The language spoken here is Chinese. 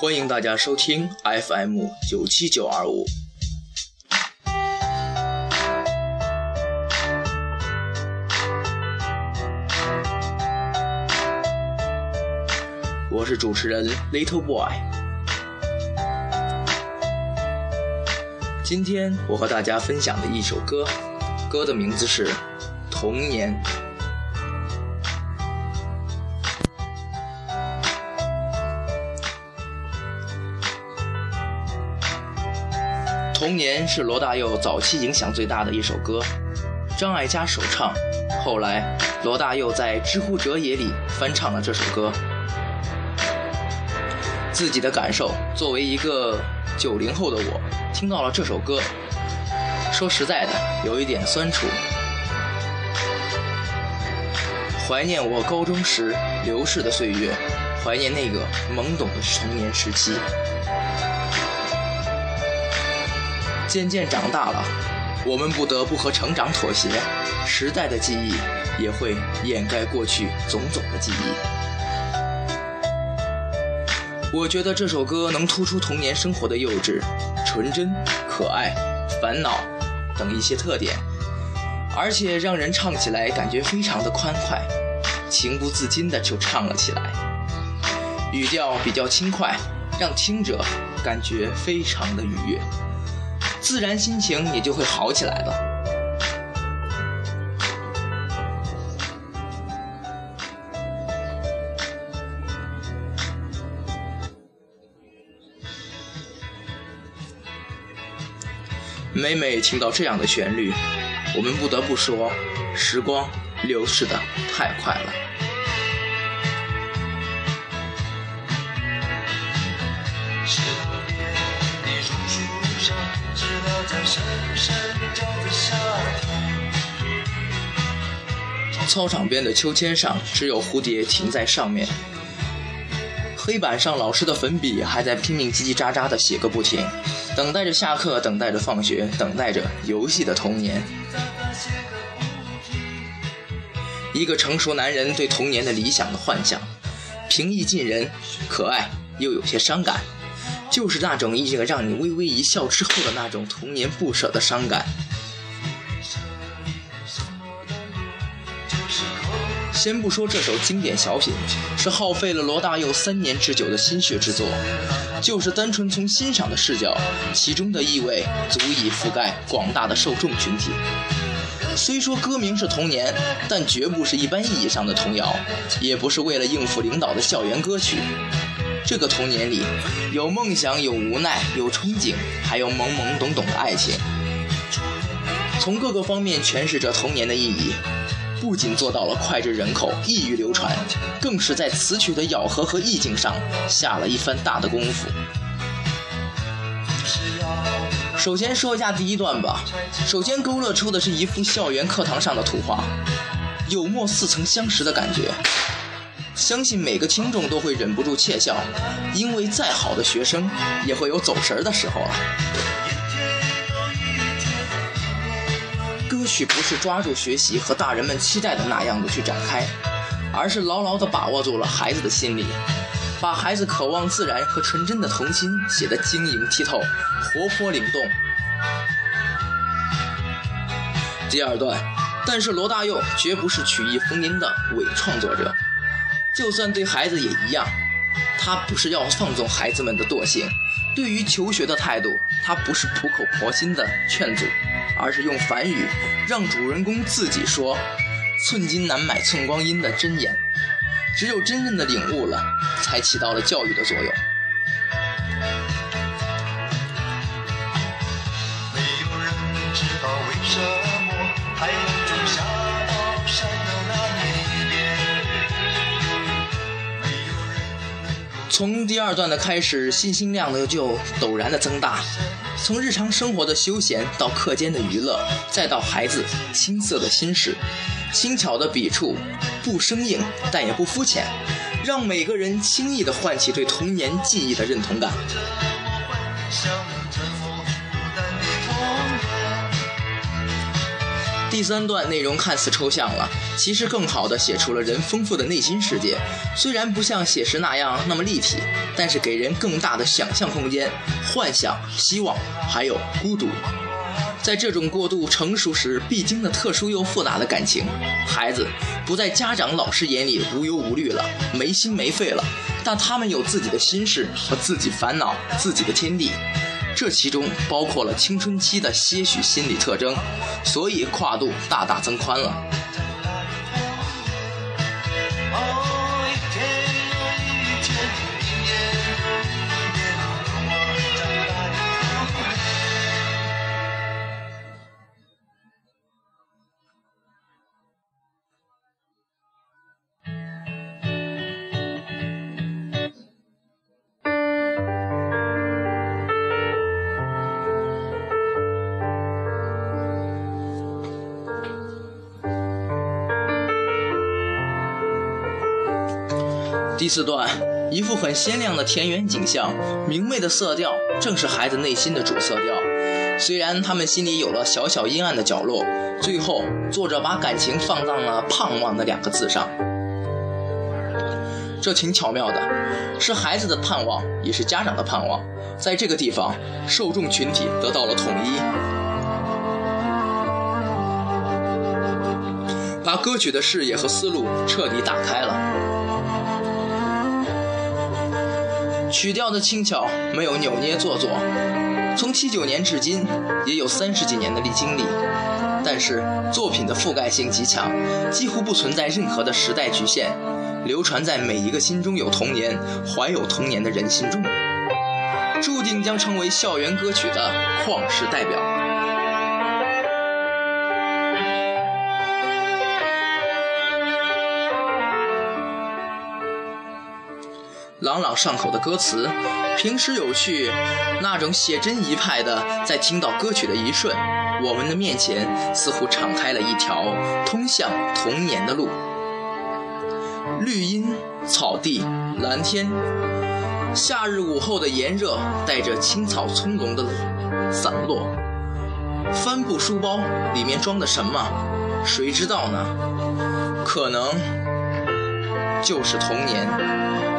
欢迎大家收听 FM 九七九二五。我是主持人 Little Boy。今天我和大家分享的一首歌，歌的名字是《童年》。《童年》是罗大佑早期影响最大的一首歌，张艾嘉首唱，后来罗大佑在《知乎者也》里翻唱了这首歌。自己的感受，作为一个九零后的我，听到了这首歌，说实在的，有一点酸楚，怀念我高中时流逝的岁月，怀念那个懵懂的童年时期。渐渐长大了，我们不得不和成长妥协，时代的记忆也会掩盖过去种种的记忆。我觉得这首歌能突出童年生活的幼稚、纯真、可爱、烦恼等一些特点，而且让人唱起来感觉非常的欢快，情不自禁的就唱了起来。语调比较轻快，让听者感觉非常的愉悦。自然心情也就会好起来了。每每听到这样的旋律，我们不得不说，时光流逝的太快了。操场边的秋千上，只有蝴蝶停在上面。黑板上，老师的粉笔还在拼命叽叽喳喳的写个不停，等待着下课，等待着放学，等待着游戏的童年。一个成熟男人对童年的理想的幻想，平易近人，可爱又有些伤感，就是那种一个让你微微一笑之后的那种童年不舍的伤感。先不说这首经典小品是耗费了罗大佑三年之久的心血之作，就是单纯从欣赏的视角，其中的意味足以覆盖广大的受众群体。虽说歌名是童年，但绝不是一般意义上的童谣，也不是为了应付领导的校园歌曲。这个童年里，有梦想，有无奈，有憧憬，还有懵懵懂懂的爱情，从各个方面诠释着童年的意义。不仅做到了脍炙人口、易于流传，更是在词曲的咬合和意境上下了一番大的功夫。首先说一下第一段吧。首先勾勒出的是一幅校园课堂上的图画，有莫似曾相识的感觉。相信每个听众都会忍不住窃笑，因为再好的学生也会有走神的时候啊。歌曲不是抓住学习和大人们期待的那样的去展开，而是牢牢地把握住了孩子的心理，把孩子渴望自然和纯真的童心写得晶莹剔透、活泼灵动。第二段，但是罗大佑绝不是曲意逢迎的伪创作者，就算对孩子也一样，他不是要放纵孩子们的惰性，对于求学的态度，他不是苦口婆心的劝阻。而是用梵语让主人公自己说“寸金难买寸光阴”的箴言，只有真正的领悟了，才起到了教育的作用。从第二段的开始，信息量呢就陡然的增大。从日常生活的休闲到课间的娱乐，再到孩子青涩的心事，轻巧的笔触，不生硬但也不肤浅，让每个人轻易的唤起对童年记忆的认同感。第三段内容看似抽象了，其实更好的写出了人丰富的内心世界。虽然不像写实那样那么立体，但是给人更大的想象空间、幻想、希望，还有孤独。在这种过度成熟时必经的特殊又复杂的感情，孩子不在家长、老师眼里无忧无虑了，没心没肺了，但他们有自己的心事和自己烦恼、自己的天地。这其中包括了青春期的些许心理特征，所以跨度大大增宽了。第四段，一幅很鲜亮的田园景象，明媚的色调，正是孩子内心的主色调。虽然他们心里有了小小阴暗的角落，最后作者把感情放到了“盼望”的两个字上，这挺巧妙的，是孩子的盼望，也是家长的盼望。在这个地方，受众群体得到了统一，把歌曲的视野和思路彻底打开了。曲调的轻巧，没有扭捏做作。从七九年至今，也有三十几年的历经历，但是作品的覆盖性极强，几乎不存在任何的时代局限，流传在每一个心中有童年、怀有童年的人心中，注定将成为校园歌曲的旷世代表。朗朗上口的歌词，平时有趣，那种写真一派的，在听到歌曲的一瞬，我们的面前似乎敞开了一条通向童年的路。绿荫、草地、蓝天，夏日午后的炎热，带着青草葱茏的散落。帆布书包里面装的什么，谁知道呢？可能就是童年。